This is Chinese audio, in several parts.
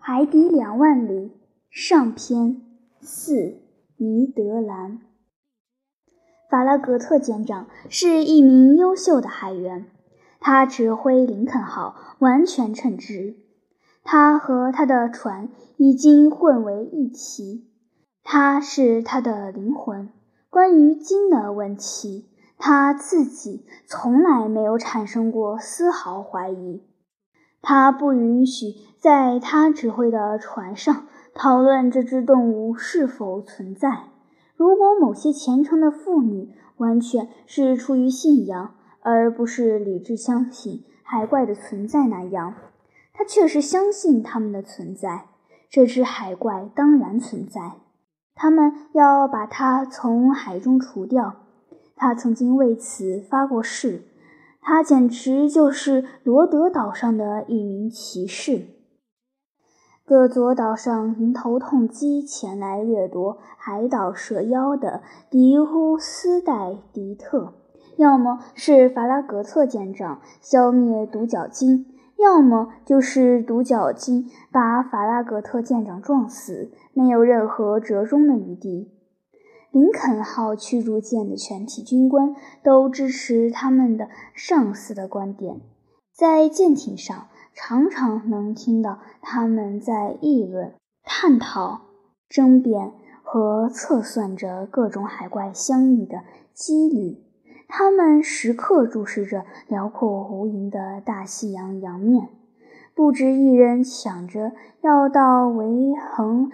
海底两万里上篇四尼德兰。法拉格特舰长是一名优秀的海员，他指挥林肯号完全称职。他和他的船已经混为一体，他是他的灵魂。关于金的问题，他自己从来没有产生过丝毫怀疑。他不允许在他指挥的船上讨论这只动物是否存在。如果某些虔诚的妇女完全是出于信仰，而不是理智相信海怪的存在那样，他确实相信它们的存在。这只海怪当然存在，他们要把它从海中除掉。他曾经为此发过誓。他简直就是罗德岛上的一名骑士。各佐岛上迎头痛击前来掠夺海岛蛇妖的迪乌斯戴迪特，要么是法拉格特舰长消灭独角鲸，要么就是独角鲸把法拉格特舰长撞死，没有任何折中的余地。林肯号驱逐舰的全体军官都支持他们的上司的观点，在舰艇上常常能听到他们在议论、探讨、争辩和测算着各种海怪相遇的几率。他们时刻注视着辽阔无垠的大西洋洋面，不止一人想着要到维恒。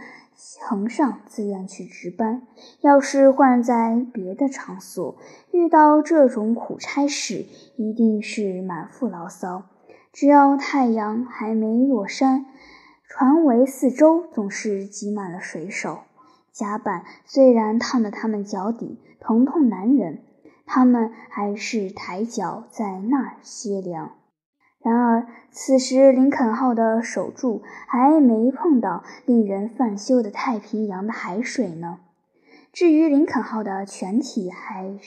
横上自愿去值班。要是换在别的场所，遇到这种苦差事，一定是满腹牢骚。只要太阳还没落山，船尾四周总是挤满了水手。甲板虽然烫得他们脚底疼痛难忍，他们还是抬脚在那儿歇凉。然而，此时林肯号的守柱还没碰到令人犯羞的太平洋的海水呢。至于林肯号的全体海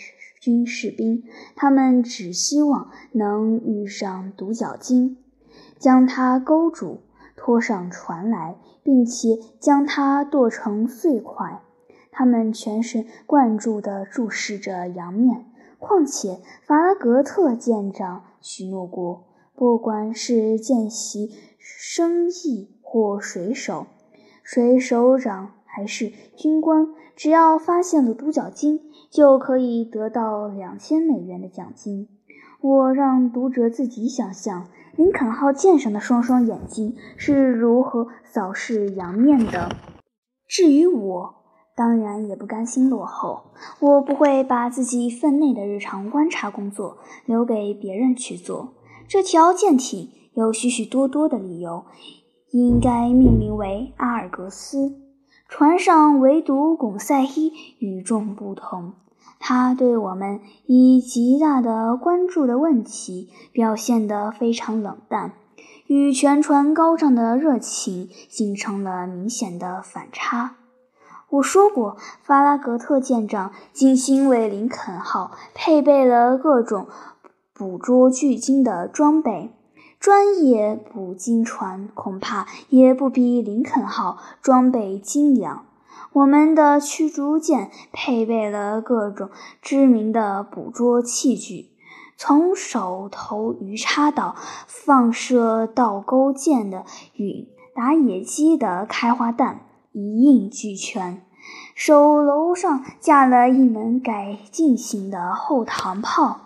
军士兵，他们只希望能遇上独角鲸，将它勾住，拖上船来，并且将它剁成碎块。他们全神贯注地注视着洋面。况且，法拉格特舰长许诺过。不管是见习生意或水手、水手长还是军官，只要发现了独角鲸，就可以得到两千美元的奖金。我让读者自己想象林肯号舰上的双双眼睛是如何扫视洋面的。至于我，当然也不甘心落后。我不会把自己分内的日常观察工作留给别人去做。这条舰艇有许许多多的理由，应该命名为阿尔格斯。船上唯独巩赛伊与众不同，他对我们以极大的关注的问题表现得非常冷淡，与全船高涨的热情形成了明显的反差。我说过，法拉格特舰长精心为林肯号配备了各种。捕捉巨鲸的装备，专业捕鲸船恐怕也不比林肯号装备精良。我们的驱逐舰配备了各种知名的捕捉器具，从手头鱼叉到放射倒钩箭的允打野鸡的开花弹，一应俱全。手楼上架了一门改进型的后膛炮。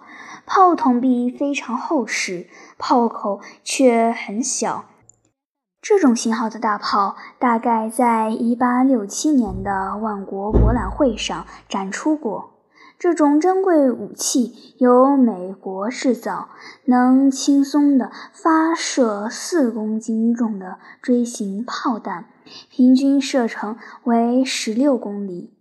炮筒壁非常厚实，炮口却很小。这种型号的大炮大概在1867年的万国博览会上展出过。这种珍贵武器由美国制造，能轻松地发射四公斤重的锥形炮弹，平均射程为16公里。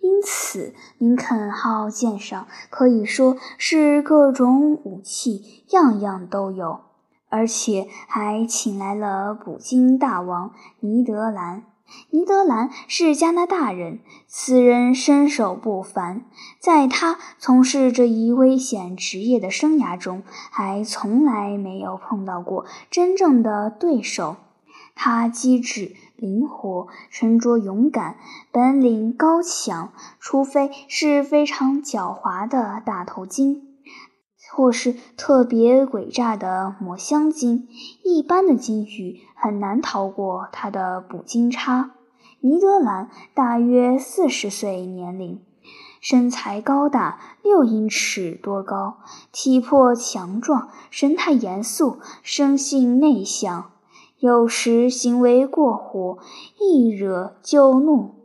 因此，林肯号舰上可以说是各种武器样样都有，而且还请来了捕鲸大王尼德兰。尼德兰是加拿大人，此人身手不凡，在他从事这一危险职业的生涯中，还从来没有碰到过真正的对手。他机智灵活，沉着勇敢，本领高强。除非是非常狡猾的大头鲸，或是特别诡诈的抹香鲸，一般的鲸鱼很难逃过它的捕鲸叉。尼德兰大约四十岁年龄。身材高大，六英尺多高，体魄强壮，神态严肃，生性内向，有时行为过火，一惹就怒。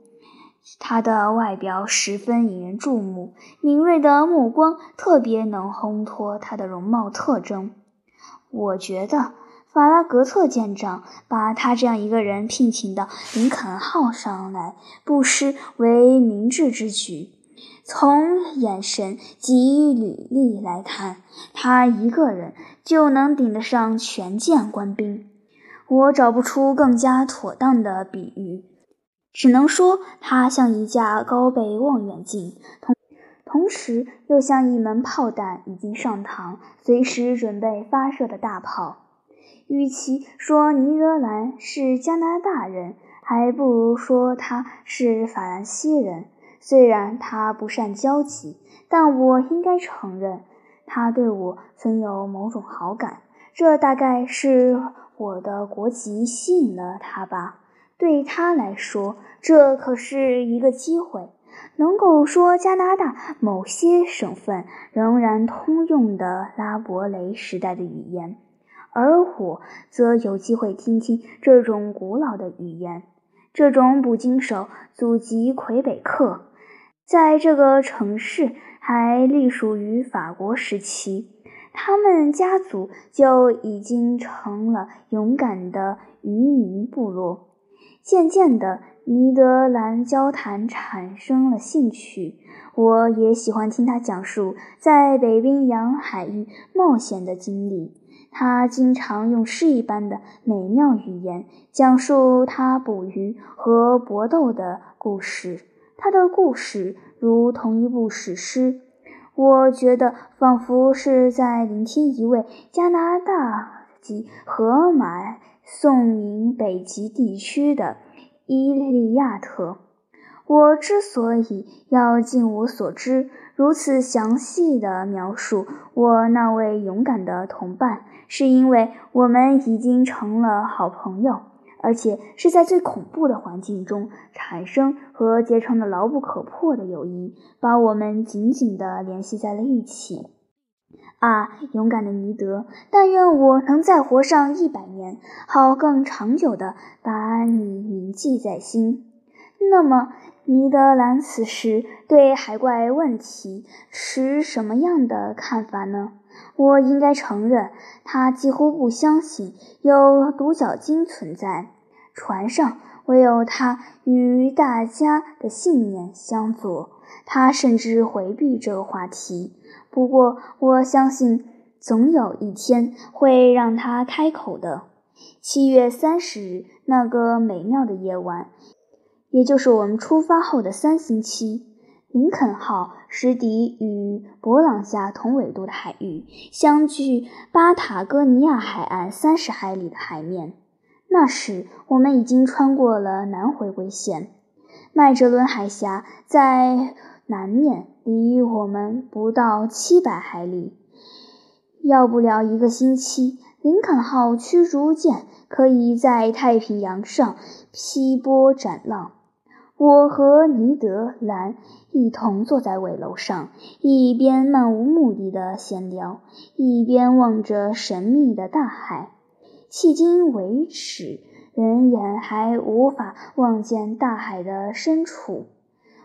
他的外表十分引人注目，敏锐的目光特别能烘托他的容貌特征。我觉得法拉格特舰长把他这样一个人聘请到林肯号上来，不失为明智之举。从眼神及履历来看，他一个人就能顶得上全舰官兵。我找不出更加妥当的比喻，只能说他像一架高倍望远镜，同同时又像一门炮弹已经上膛、随时准备发射的大炮。与其说尼德兰是加拿大人，还不如说他是法兰西人。虽然他不善交际，但我应该承认，他对我曾有某种好感。这大概是我的国籍吸引了他吧。对他来说，这可是一个机会，能够说加拿大某些省份仍然通用的拉伯雷时代的语言，而我则有机会听听这种古老的语言。这种捕鲸手祖籍魁北克。在这个城市还隶属于法国时期，他们家族就已经成了勇敢的渔民部落。渐渐的，尼德兰交谈产生了兴趣，我也喜欢听他讲述在北冰洋海域冒险的经历。他经常用诗一般的美妙语言讲述他捕鱼和搏斗的故事。他的故事如同一部史诗，我觉得仿佛是在聆听一位加拿大籍河马送引北极地区的伊利亚特。我之所以要尽我所知如此详细地描述我那位勇敢的同伴，是因为我们已经成了好朋友。而且是在最恐怖的环境中产生和结成的牢不可破的友谊，把我们紧紧地联系在了一起。啊，勇敢的尼德！但愿我能再活上一百年，好更长久地把你铭记在心。那么，尼德兰此时对海怪问题持什么样的看法呢？我应该承认，他几乎不相信有独角鲸存在。船上唯有他与大家的信念相左，他甚至回避这个话题。不过，我相信总有一天会让他开口的。七月三十日那个美妙的夜晚，也就是我们出发后的三星期，林肯号驶抵与勃朗下同纬度的海域，相距巴塔哥尼亚海岸三十海里的海面。那时，我们已经穿过了南回归线，麦哲伦海峡在南面，离我们不到七百海里。要不了一个星期，林肯号驱逐舰可以在太平洋上劈波斩浪。我和尼德兰一同坐在尾楼上，一边漫无目的的闲聊，一边望着神秘的大海。迄今为止，人眼还无法望见大海的深处。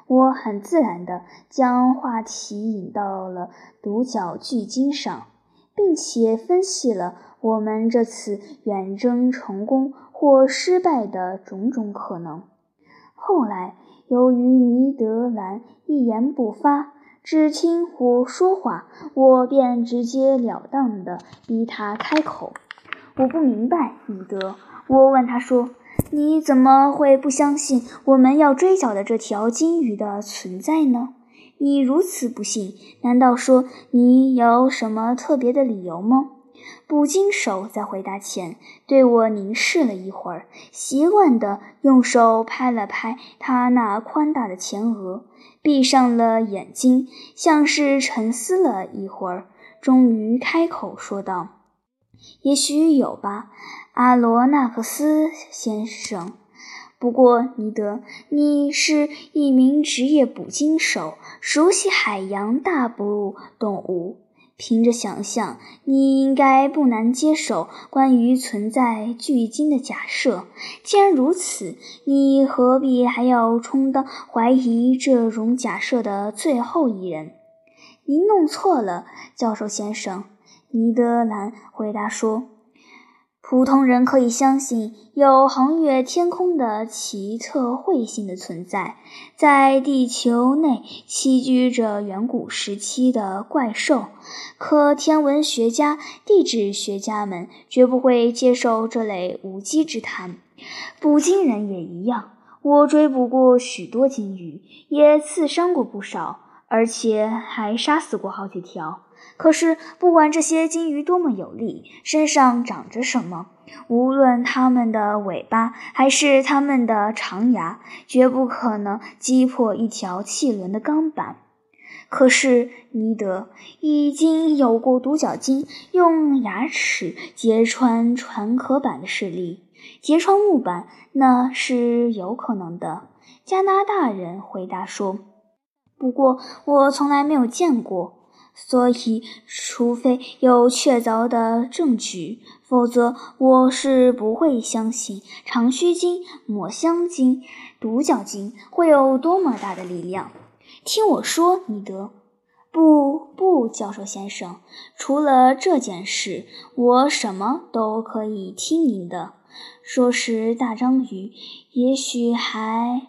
我很自然地将话题引到了独角巨鲸上，并且分析了我们这次远征成功或失败的种种可能。后来，由于尼德兰一言不发，只听我说话，我便直截了当地逼他开口。我不明白，米德。我问他说：“你怎么会不相信我们要追缴的这条金鱼的存在呢？你如此不信，难道说你有什么特别的理由吗？”捕鲸手在回答前对我凝视了一会儿，习惯地用手拍了拍他那宽大的前额，闭上了眼睛，像是沉思了一会儿，终于开口说道：“也许有吧，阿罗纳克斯先生。不过，尼德，你是一名职业捕鲸手，熟悉海洋大哺乳动物。”凭着想象，你应该不难接受关于存在巨鲸的假设。既然如此，你何必还要充当怀疑这种假设的最后一人？您弄错了，教授先生。”尼德兰回答说。普通人可以相信有横越天空的奇特彗星的存在，在地球内栖居着远古时期的怪兽，可天文学家、地质学家们绝不会接受这类无稽之谈。捕鲸人也一样，我追捕过许多鲸鱼，也刺伤过不少，而且还杀死过好几条。可是，不管这些鲸鱼多么有力，身上长着什么，无论它们的尾巴还是它们的长牙，绝不可能击破一条汽轮的钢板。可是，尼德已经有过独角鲸用牙齿揭穿船壳板的事例，揭穿木板那是有可能的。加拿大人回答说：“不过，我从来没有见过。”所以，除非有确凿的证据，否则我是不会相信长须鲸、抹香鲸、独角鲸会有多么大的力量。听我说，尼德。不，不，教授先生，除了这件事，我什么都可以听您的。说是大章鱼，也许还……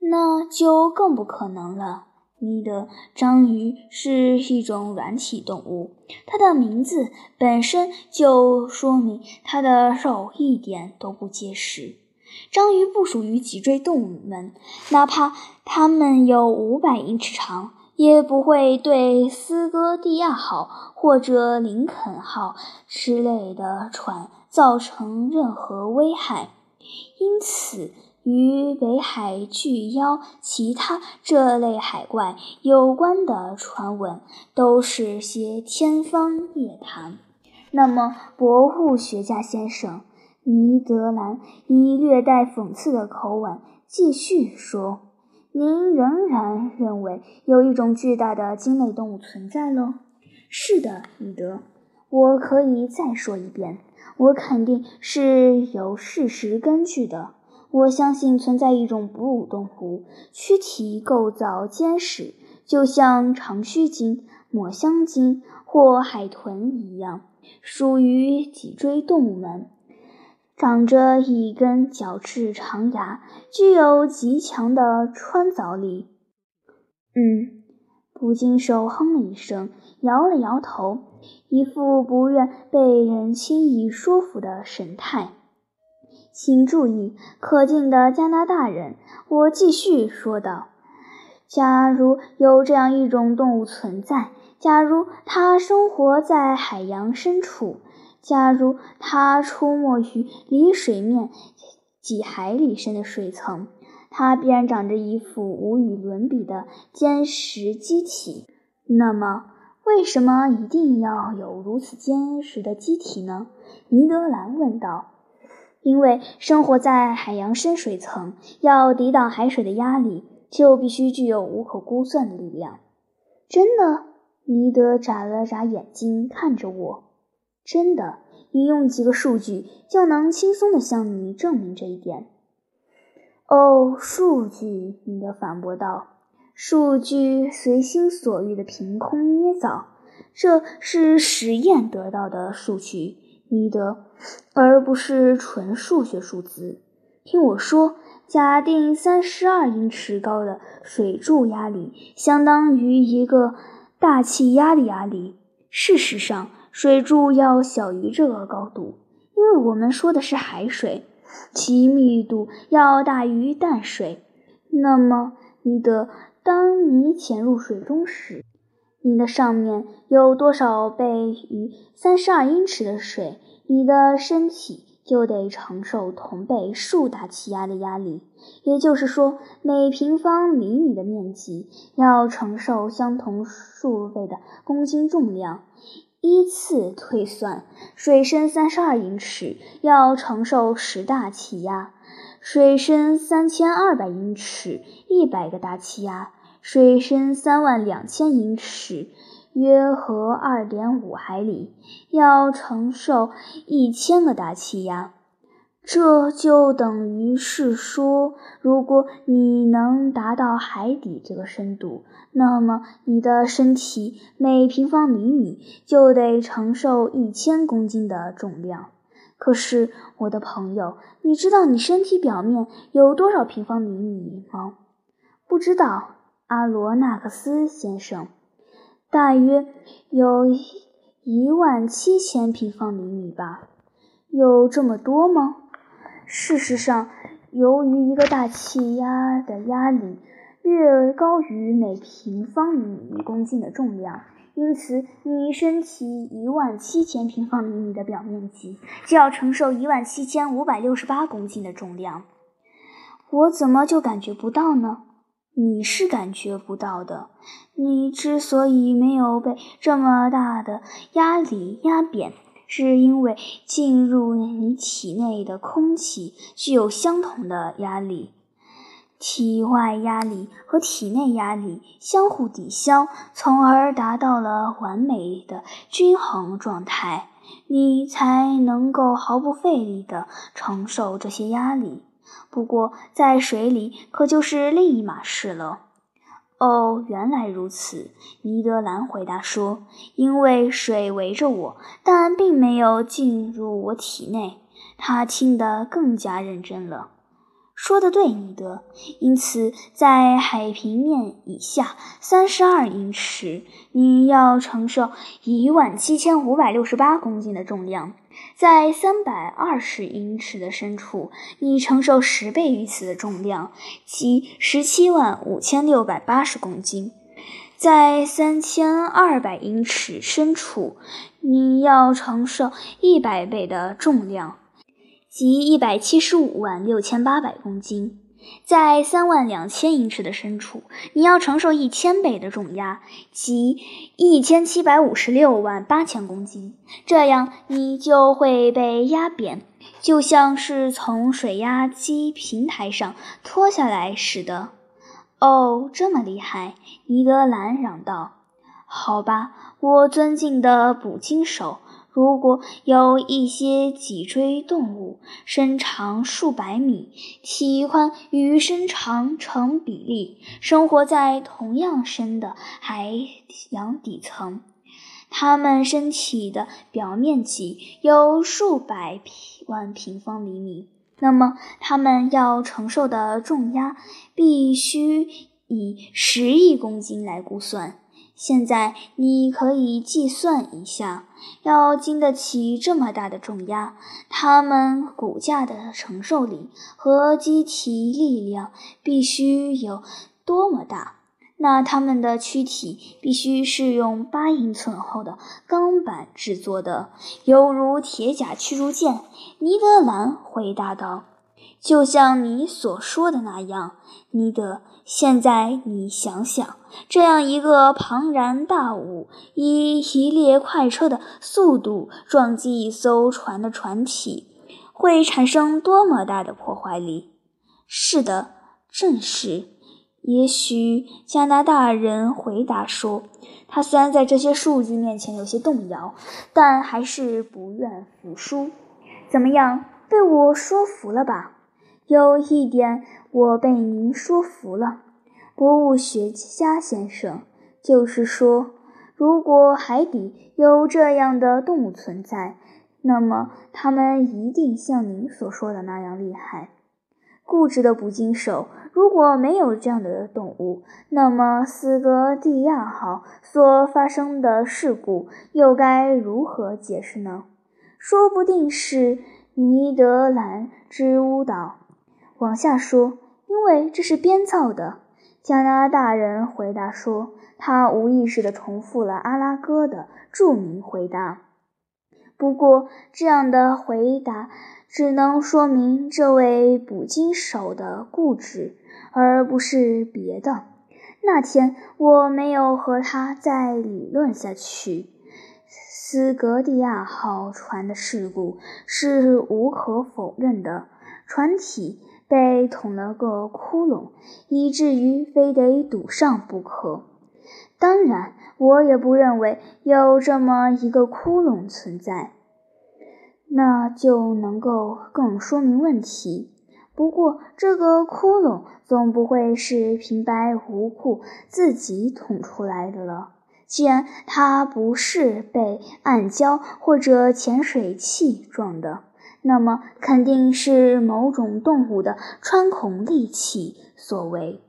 那就更不可能了。你的，章鱼是一种软体动物，它的名字本身就说明它的肉一点都不结实。章鱼不属于脊椎动物们，哪怕它们有五百英尺长，也不会对斯哥蒂亚号或者林肯号之类的船造成任何危害。因此。与北海巨妖、其他这类海怪有关的传闻，都是些天方夜谭。那么，博物学家先生，尼德兰以略带讽刺的口吻继续说：“您仍然认为有一种巨大的鲸类动物存在喽？”“是的，尼德。我可以再说一遍，我肯定是有事实根据的。”我相信存在一种哺乳动物，躯体构造坚实，就像长须鲸、抹香鲸或海豚一样，属于脊椎动物门，长着一根角质长牙，具有极强的穿凿力。嗯，捕鲸手哼了一声，摇了摇头，一副不愿被人轻易说服的神态。请注意，可敬的加拿大人，我继续说道：“假如有这样一种动物存在，假如它生活在海洋深处，假如它出没于离水面几海里深的水层，它必然长着一副无与伦比的坚实机体。那么，为什么一定要有如此坚实的机体呢？”尼德兰问道。因为生活在海洋深水层，要抵挡海水的压力，就必须具有无可估算的力量。真的？尼德眨了眨眼睛看着我。真的，引用几个数据就能轻松地向你证明这一点。哦，数据！尼德反驳道：“数据随心所欲的凭空捏造，这是实验得到的数据。”尼德，而不是纯数学数字。听我说，假定三十二英尺高的水柱压力相当于一个大气压力压力。事实上，水柱要小于这个高度，因为我们说的是海水，其密度要大于淡水。那么，尼德，当你潜入水中时，你的上面有多少倍于三十二英尺的水，你的身体就得承受同倍数大气压的压力。也就是说，每平方厘米的面积要承受相同数倍的公斤重量。依次推算，水深三十二英尺要承受十大气压，水深三千二百英尺一百个大气压。水深三万两千英尺，约合二点五海里，要承受一千个大气压。这就等于是说，如果你能达到海底这个深度，那么你的身体每平方厘米就得承受一千公斤的重量。可是，我的朋友，你知道你身体表面有多少平方厘米吗？不知道。阿罗纳克斯先生，大约有一万七千平方厘米吧？有这么多吗？事实上，由于一个大气压的压力略高于每平方厘米一公斤的重量，因此你身体一万七千平方厘米的表面积就要承受一万七千五百六十八公斤的重量。我怎么就感觉不到呢？你是感觉不到的。你之所以没有被这么大的压力压扁，是因为进入你体内的空气具有相同的压力，体外压力和体内压力相互抵消，从而达到了完美的均衡状态，你才能够毫不费力地承受这些压力。不过，在水里可就是另一码事了。哦，原来如此，尼德兰回答说：“因为水围着我，但并没有进入我体内。”他听得更加认真了。说的对，尼德。因此，在海平面以下三十二英尺，你要承受一万七千五百六十八公斤的重量；在三百二十英尺的深处，你承受十倍于此的重量，即十七万五千六百八十公斤；在三千二百英尺深处，你要承受一百倍的重量。即一百七十五万六千八百公斤，在三万两千英尺的深处，你要承受一千倍的重压，即一千七百五十六万八千公斤。这样你就会被压扁，就像是从水压机平台上拖下来似的。哦，这么厉害！尼德兰嚷道。“好吧，我尊敬的捕鲸手。”如果有一些脊椎动物身长数百米，体宽与身长成比例，生活在同样深的海洋底层，它们身体的表面积有数百万平方厘米，那么它们要承受的重压必须以十亿公斤来估算。现在你可以计算一下，要经得起这么大的重压，它们骨架的承受力和机体力量必须有多么大？那它们的躯体必须是用八英寸厚的钢板制作的，犹如铁甲驱逐舰。尼德兰回答道。就像你所说的那样，尼德。现在你想想，这样一个庞然大物以一列快车的速度撞击一艘船的船体，会产生多么大的破坏力？是的，正是。也许加拿大人回答说，他虽然在这些数据面前有些动摇，但还是不愿服输。怎么样，被我说服了吧？有一点，我被您说服了，博物学家先生。就是说，如果海底有这样的动物存在，那么它们一定像您所说的那样厉害。固执的捕鲸手，如果没有这样的动物，那么斯格蒂亚号所发生的事故又该如何解释呢？说不定是尼德兰之巫岛。往下说，因为这是编造的。加拿大人回答说：“他无意识地重复了阿拉哥的著名回答。不过，这样的回答只能说明这位捕鲸手的固执，而不是别的。那天我没有和他再理论下去。斯格蒂亚号船的事故是无可否认的，船体。”被捅了个窟窿，以至于非得堵上不可。当然，我也不认为有这么一个窟窿存在，那就能够更说明问题。不过，这个窟窿总不会是平白无故自己捅出来的了。既然它不是被暗礁或者潜水器撞的。那么肯定是某种动物的穿孔利器所为。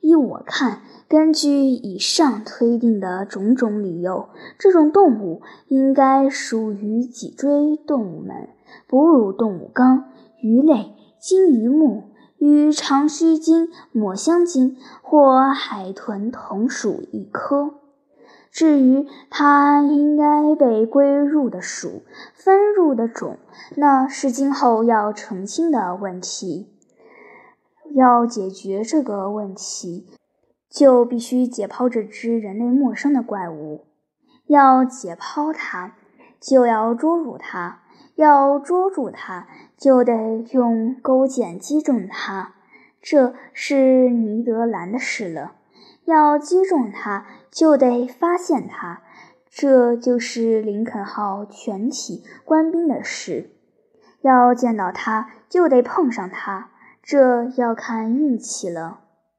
依我看，根据以上推定的种种理由，这种动物应该属于脊椎动物门——哺乳动物纲、鱼类、鲸鱼目与长须鲸、抹香鲸或海豚同属一科。至于它应该被归入的属、分入的种，那是今后要澄清的问题。要解决这个问题，就必须解剖这只人类陌生的怪物。要解剖它，就要捉住它；要捉住它，就得用钩箭击中它。这是尼德兰的事了。要击中他，就得发现他，这就是林肯号全体官兵的事。要见到他，就得碰上他，这要看运气了。